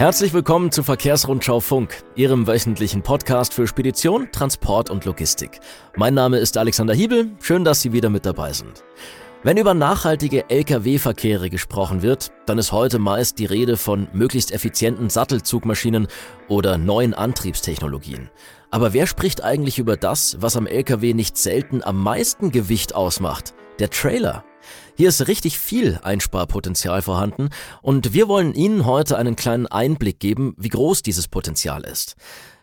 Herzlich willkommen zu Verkehrsrundschau Funk, Ihrem wöchentlichen Podcast für Spedition, Transport und Logistik. Mein Name ist Alexander Hiebel, schön, dass Sie wieder mit dabei sind. Wenn über nachhaltige Lkw-Verkehre gesprochen wird, dann ist heute meist die Rede von möglichst effizienten Sattelzugmaschinen oder neuen Antriebstechnologien. Aber wer spricht eigentlich über das, was am Lkw nicht selten am meisten Gewicht ausmacht? Der Trailer. Hier ist richtig viel Einsparpotenzial vorhanden und wir wollen Ihnen heute einen kleinen Einblick geben, wie groß dieses Potenzial ist.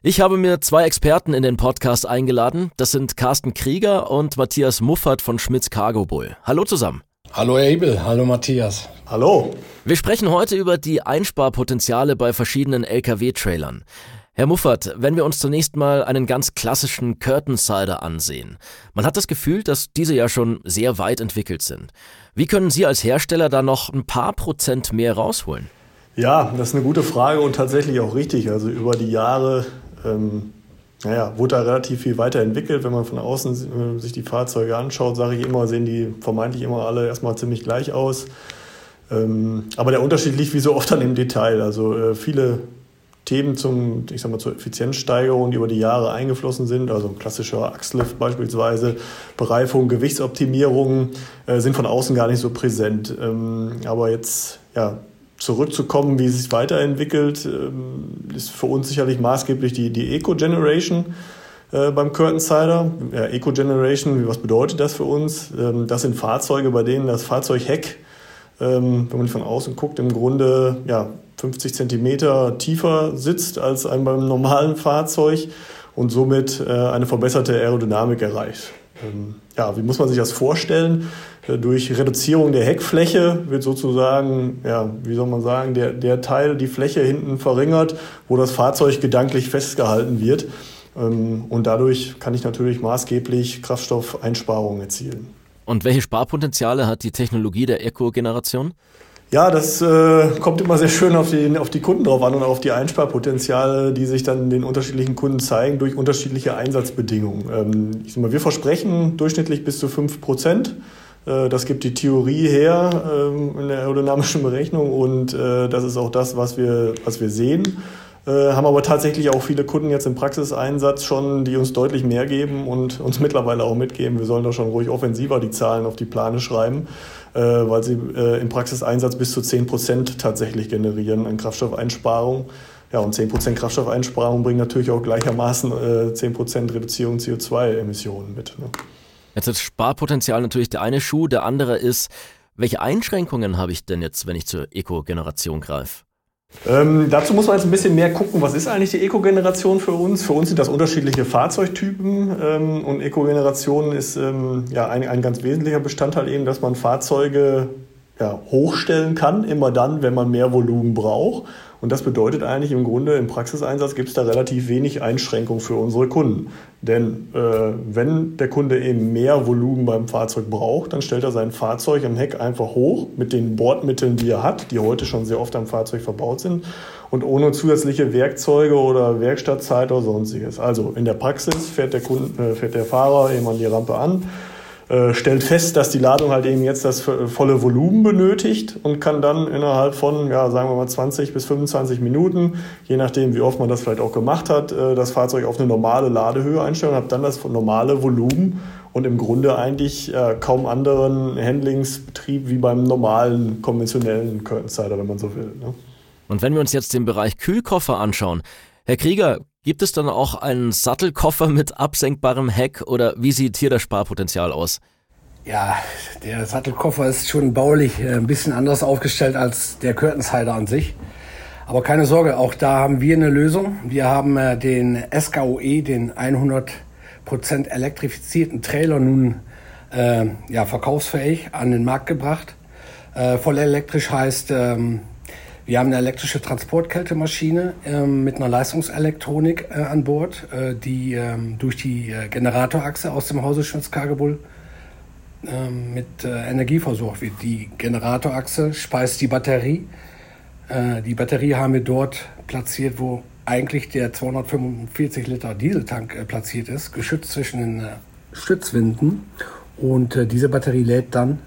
Ich habe mir zwei Experten in den Podcast eingeladen. Das sind Carsten Krieger und Matthias Muffert von Schmitz Cargo Bull. Hallo zusammen. Hallo Abel, hallo Matthias. Hallo. Wir sprechen heute über die Einsparpotenziale bei verschiedenen Lkw-Trailern. Herr Muffert, wenn wir uns zunächst mal einen ganz klassischen Curtain-Sider ansehen. Man hat das Gefühl, dass diese ja schon sehr weit entwickelt sind. Wie können Sie als Hersteller da noch ein paar Prozent mehr rausholen? Ja, das ist eine gute Frage und tatsächlich auch richtig. Also über die Jahre ähm, naja, wurde da relativ viel weiterentwickelt. Wenn man von außen äh, sich die Fahrzeuge anschaut, sage ich immer, sehen die vermeintlich immer alle erstmal ziemlich gleich aus. Ähm, aber der Unterschied liegt wie so oft dann im Detail. Also äh, viele Themen zum, ich sag mal, zur Effizienzsteigerung, die über die Jahre eingeflossen sind, also ein klassischer Achslift beispielsweise, Bereifung, Gewichtsoptimierung, äh, sind von außen gar nicht so präsent. Ähm, aber jetzt ja, zurückzukommen, wie es sich weiterentwickelt, ähm, ist für uns sicherlich maßgeblich die, die Eco-Generation äh, beim Curtain Cider. Ja, Eco-Generation, was bedeutet das für uns? Ähm, das sind Fahrzeuge, bei denen das Fahrzeugheck, ähm, wenn man von außen guckt, im Grunde ja, 50 Zentimeter tiefer sitzt als beim normalen Fahrzeug und somit äh, eine verbesserte Aerodynamik erreicht. Ähm, ja, wie muss man sich das vorstellen? Äh, durch Reduzierung der Heckfläche wird sozusagen, ja, wie soll man sagen, der, der Teil, die Fläche hinten verringert, wo das Fahrzeug gedanklich festgehalten wird. Ähm, und dadurch kann ich natürlich maßgeblich Kraftstoffeinsparungen erzielen. Und welche Sparpotenziale hat die Technologie der Eco-Generation? Ja, das äh, kommt immer sehr schön auf die, auf die Kunden drauf an und auf die Einsparpotenziale, die sich dann den unterschiedlichen Kunden zeigen durch unterschiedliche Einsatzbedingungen. Ähm, ich sag mal, wir versprechen durchschnittlich bis zu fünf Prozent. Äh, das gibt die Theorie her ähm, in der aerodynamischen Berechnung und äh, das ist auch das, was wir, was wir sehen. Äh, haben aber tatsächlich auch viele Kunden jetzt im Praxiseinsatz schon, die uns deutlich mehr geben und uns mittlerweile auch mitgeben, wir sollen da schon ruhig offensiver die Zahlen auf die Plane schreiben, äh, weil sie äh, im Praxiseinsatz bis zu 10 Prozent tatsächlich generieren an Kraftstoffeinsparung. Ja, und 10 Prozent Kraftstoffeinsparung bringen natürlich auch gleichermaßen 10 Prozent Reduzierung CO2-Emissionen mit. Ne? Jetzt ist Sparpotenzial natürlich der eine Schuh, der andere ist, welche Einschränkungen habe ich denn jetzt, wenn ich zur Eco-Generation greife? Ähm, dazu muss man jetzt ein bisschen mehr gucken, was ist eigentlich die Eco-Generation für uns? Für uns sind das unterschiedliche Fahrzeugtypen ähm, und Eco-Generation ist ähm, ja ein, ein ganz wesentlicher Bestandteil eben, dass man Fahrzeuge ja, hochstellen kann, immer dann, wenn man mehr Volumen braucht. Und das bedeutet eigentlich im Grunde, im Praxiseinsatz gibt es da relativ wenig Einschränkung für unsere Kunden. Denn äh, wenn der Kunde eben mehr Volumen beim Fahrzeug braucht, dann stellt er sein Fahrzeug am Heck einfach hoch mit den Bordmitteln, die er hat, die heute schon sehr oft am Fahrzeug verbaut sind und ohne zusätzliche Werkzeuge oder Werkstattzeit oder sonstiges. Also in der Praxis fährt der, Kunde, äh, fährt der Fahrer eben an die Rampe an, äh, stellt fest, dass die Ladung halt eben jetzt das volle Volumen benötigt und kann dann innerhalb von, ja, sagen wir mal 20 bis 25 Minuten, je nachdem, wie oft man das vielleicht auch gemacht hat, äh, das Fahrzeug auf eine normale Ladehöhe einstellen und hat dann das normale Volumen und im Grunde eigentlich äh, kaum anderen Handlingsbetrieb wie beim normalen konventionellen Curtain wenn man so will. Ne? Und wenn wir uns jetzt den Bereich Kühlkoffer anschauen, Herr Krieger, Gibt es dann auch einen Sattelkoffer mit absenkbarem Heck oder wie sieht hier das Sparpotenzial aus? Ja, der Sattelkoffer ist schon baulich äh, ein bisschen anders aufgestellt als der Curtainsider an sich. Aber keine Sorge, auch da haben wir eine Lösung. Wir haben äh, den SKOE, den 100% elektrifizierten Trailer nun äh, ja, verkaufsfähig an den Markt gebracht. Äh, voll elektrisch heißt, ähm, wir haben eine elektrische Transportkältemaschine ähm, mit einer Leistungselektronik äh, an Bord, äh, die ähm, durch die äh, Generatorachse aus dem Hause Schmitz-Kagebull ähm, mit äh, Energie versorgt wird. Die Generatorachse speist die Batterie. Äh, die Batterie haben wir dort platziert, wo eigentlich der 245 Liter Dieseltank äh, platziert ist, geschützt zwischen den Stützwinden. Und diese Batterie lädt dann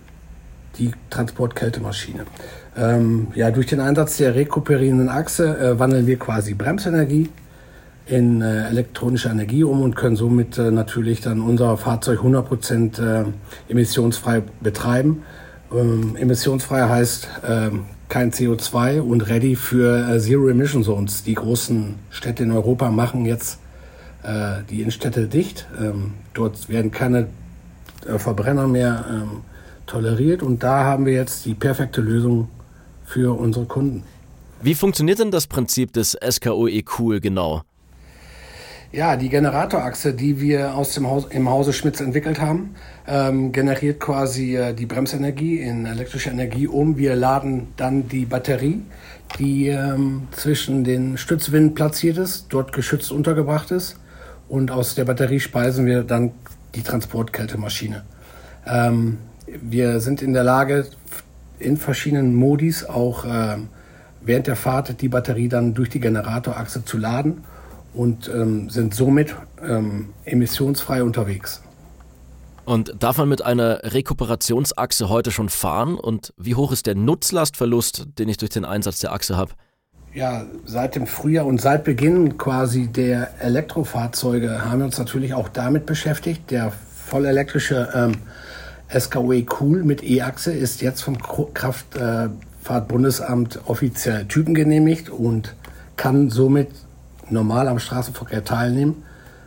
die Transportkältemaschine. Ähm, ja, durch den Einsatz der rekuperierenden Achse äh, wandeln wir quasi Bremsenergie in äh, elektronische Energie um und können somit äh, natürlich dann unser Fahrzeug 100% äh, emissionsfrei betreiben. Ähm, emissionsfrei heißt ähm, kein CO2 und ready für äh, Zero Emission Zones. Die großen Städte in Europa machen jetzt äh, die Innenstädte dicht. Ähm, dort werden keine Verbrenner mehr ähm, toleriert und da haben wir jetzt die perfekte Lösung für unsere Kunden. Wie funktioniert denn das Prinzip des SKOE Cool genau? Ja, die Generatorachse, die wir aus dem Haus, im Hause Schmitz entwickelt haben, ähm, generiert quasi äh, die Bremsenergie in elektrische Energie um. Wir laden dann die Batterie, die ähm, zwischen den Stützwinden platziert ist, dort geschützt untergebracht ist. Und aus der Batterie speisen wir dann die Transportkältemaschine. Ähm, wir sind in der Lage, in verschiedenen Modis auch äh, während der Fahrt die Batterie dann durch die Generatorachse zu laden und ähm, sind somit ähm, emissionsfrei unterwegs. Und darf man mit einer Rekuperationsachse heute schon fahren? Und wie hoch ist der Nutzlastverlust, den ich durch den Einsatz der Achse habe? Ja, seit dem Frühjahr und seit Beginn quasi der Elektrofahrzeuge haben wir uns natürlich auch damit beschäftigt. Der vollelektrische ähm, SKW Cool mit E-Achse ist jetzt vom Kraftfahrtbundesamt offiziell typengenehmigt und kann somit normal am Straßenverkehr teilnehmen.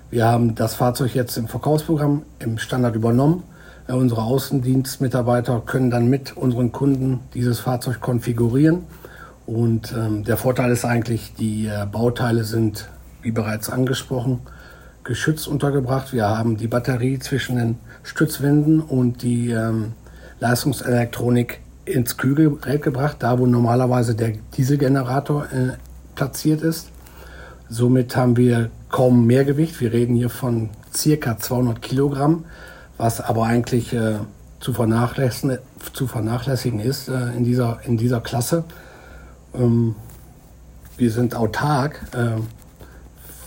Wir haben das Fahrzeug jetzt im Verkaufsprogramm im Standard übernommen. Äh, unsere Außendienstmitarbeiter können dann mit unseren Kunden dieses Fahrzeug konfigurieren. Und ähm, der Vorteil ist eigentlich, die äh, Bauteile sind, wie bereits angesprochen, geschützt untergebracht. Wir haben die Batterie zwischen den Stützwänden und die ähm, Leistungselektronik ins Kühlgerät gebracht, da wo normalerweise der Dieselgenerator äh, platziert ist. Somit haben wir kaum Mehrgewicht. Wir reden hier von circa 200 Kilogramm, was aber eigentlich äh, zu, vernachlässigen, zu, vernachlässigen, ist äh, in, dieser, in dieser Klasse. Ähm, wir sind autark. Äh,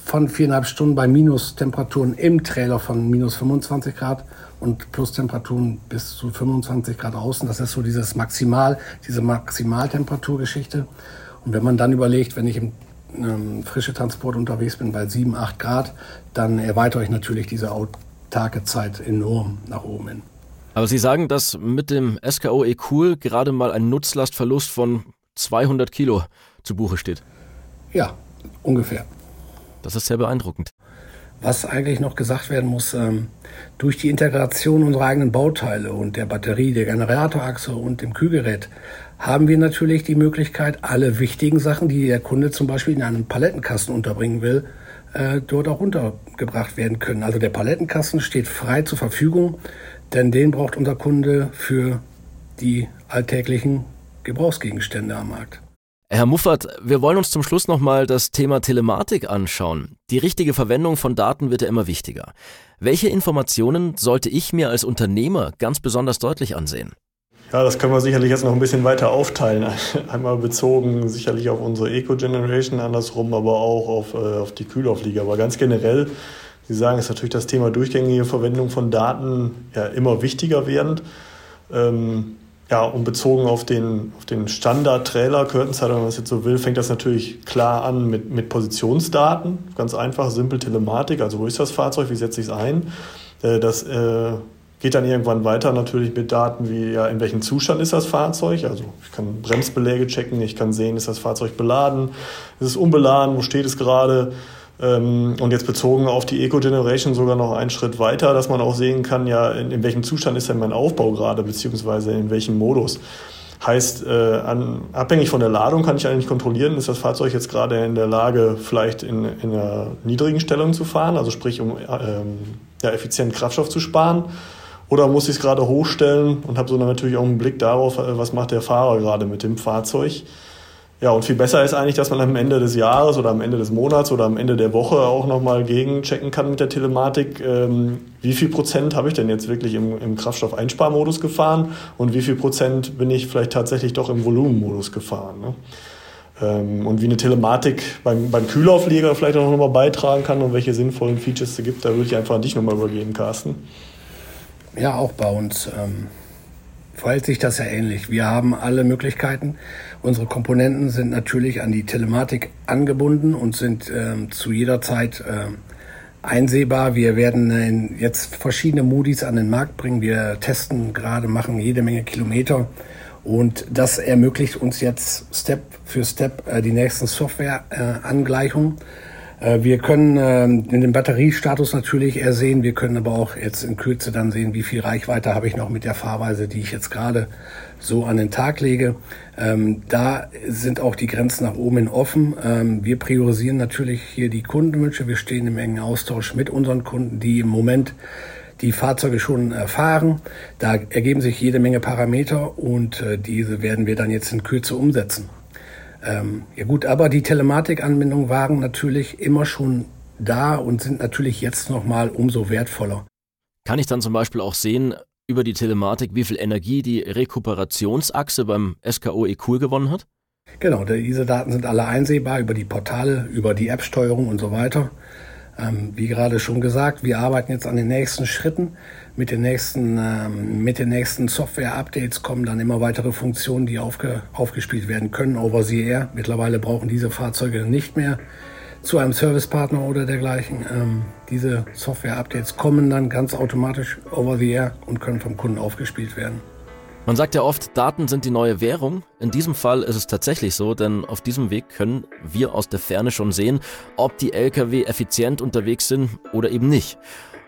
von viereinhalb Stunden bei Minustemperaturen im Trailer von minus 25 Grad und Plustemperaturen bis zu 25 Grad außen. Das ist so dieses Maximal, diese Maximaltemperaturgeschichte. Und wenn man dann überlegt, wenn ich im ähm, frische Transport unterwegs bin bei 7, 8 Grad, dann erweitere ich natürlich diese autarke Zeit enorm nach oben hin. Aber Sie sagen, dass mit dem SKOE Cool gerade mal ein Nutzlastverlust von 200 Kilo zu Buche steht. Ja, ungefähr. Das ist sehr beeindruckend. Was eigentlich noch gesagt werden muss, ähm, durch die Integration unserer eigenen Bauteile und der Batterie, der Generatorachse und dem Kühlgerät haben wir natürlich die Möglichkeit, alle wichtigen Sachen, die der Kunde zum Beispiel in einem Palettenkasten unterbringen will, äh, dort auch untergebracht werden können. Also der Palettenkasten steht frei zur Verfügung, denn den braucht unser Kunde für die alltäglichen Gebrauchsgegenstände am Markt. Herr Muffert, wir wollen uns zum Schluss nochmal das Thema Telematik anschauen. Die richtige Verwendung von Daten wird ja immer wichtiger. Welche Informationen sollte ich mir als Unternehmer ganz besonders deutlich ansehen? Ja, das können wir sicherlich jetzt noch ein bisschen weiter aufteilen. Einmal bezogen sicherlich auf unsere Eco-Generation, andersrum aber auch auf, äh, auf die Kühlauflieger. Aber ganz generell, Sie sagen, ist natürlich das Thema durchgängige Verwendung von Daten ja immer wichtiger werdend. Ähm, ja, und bezogen auf den, auf den Standard-Trailer, Curtainsider, wenn man es jetzt so will, fängt das natürlich klar an mit, mit Positionsdaten. Ganz einfach, simpel Telematik, also wo ist das Fahrzeug, wie setze ich es ein. Äh, das äh, geht dann irgendwann weiter natürlich mit Daten wie, ja, in welchem Zustand ist das Fahrzeug. Also ich kann Bremsbeläge checken, ich kann sehen, ist das Fahrzeug beladen, ist es unbeladen, wo steht es gerade. Ähm, und jetzt bezogen auf die Eco-Generation sogar noch einen Schritt weiter, dass man auch sehen kann, ja, in, in welchem Zustand ist denn mein Aufbau gerade, beziehungsweise in welchem Modus. Heißt, äh, an, abhängig von der Ladung kann ich eigentlich kontrollieren, ist das Fahrzeug jetzt gerade in der Lage, vielleicht in, in einer niedrigen Stellung zu fahren, also sprich, um ähm, ja, effizient Kraftstoff zu sparen. Oder muss ich es gerade hochstellen und habe so natürlich auch einen Blick darauf, äh, was macht der Fahrer gerade mit dem Fahrzeug. Ja, und viel besser ist eigentlich, dass man am Ende des Jahres oder am Ende des Monats oder am Ende der Woche auch nochmal gegenchecken kann mit der Telematik, ähm, wie viel Prozent habe ich denn jetzt wirklich im, im Kraftstoffeinsparmodus gefahren und wie viel Prozent bin ich vielleicht tatsächlich doch im Volumenmodus gefahren. Ne? Ähm, und wie eine Telematik beim, beim Kühlaufleger vielleicht auch nochmal beitragen kann und welche sinnvollen Features es gibt, da würde ich einfach an dich nochmal übergeben, Carsten. Ja, auch bei uns. Ähm verhält sich das ja ähnlich. Wir haben alle Möglichkeiten. Unsere Komponenten sind natürlich an die Telematik angebunden und sind ähm, zu jeder Zeit ähm, einsehbar. Wir werden jetzt verschiedene Moody's an den Markt bringen. Wir testen gerade, machen jede Menge Kilometer. Und das ermöglicht uns jetzt Step für Step äh, die nächsten Softwareangleichungen. Äh, wir können ähm, in den Batteriestatus natürlich ersehen. Wir können aber auch jetzt in Kürze dann sehen, wie viel Reichweite habe ich noch mit der Fahrweise, die ich jetzt gerade so an den Tag lege. Ähm, da sind auch die Grenzen nach oben offen. Ähm, wir priorisieren natürlich hier die Kundenwünsche. Wir stehen im engen Austausch mit unseren Kunden, die im Moment die Fahrzeuge schon fahren. Da ergeben sich jede Menge Parameter und äh, diese werden wir dann jetzt in Kürze umsetzen. Ähm, ja gut, aber die Telematikanbindungen waren natürlich immer schon da und sind natürlich jetzt nochmal umso wertvoller. Kann ich dann zum Beispiel auch sehen, über die Telematik, wie viel Energie die Rekuperationsachse beim SKO E-Cool gewonnen hat? Genau, diese Daten sind alle einsehbar über die Portale, über die App-Steuerung und so weiter. Ähm, wie gerade schon gesagt, wir arbeiten jetzt an den nächsten Schritten. Mit den nächsten, ähm, mit den nächsten Software-Updates kommen dann immer weitere Funktionen, die aufge, aufgespielt werden können over the air. Mittlerweile brauchen diese Fahrzeuge nicht mehr zu einem Servicepartner oder dergleichen. Ähm, diese Software-Updates kommen dann ganz automatisch over the air und können vom Kunden aufgespielt werden. Man sagt ja oft, Daten sind die neue Währung. In diesem Fall ist es tatsächlich so, denn auf diesem Weg können wir aus der Ferne schon sehen, ob die Lkw effizient unterwegs sind oder eben nicht.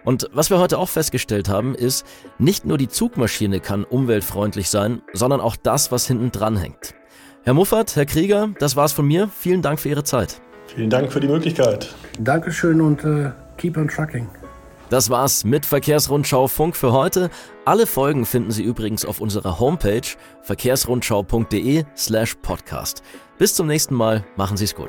Und was wir heute auch festgestellt haben, ist, nicht nur die Zugmaschine kann umweltfreundlich sein, sondern auch das, was hinten dran hängt. Herr Muffert, Herr Krieger, das war's von mir. Vielen Dank für Ihre Zeit. Vielen Dank für die Möglichkeit. Dankeschön und äh, keep on trucking. Das war's mit Verkehrsrundschau Funk für heute. Alle Folgen finden Sie übrigens auf unserer Homepage verkehrsrundschau.de/podcast. Bis zum nächsten Mal, machen Sie's gut.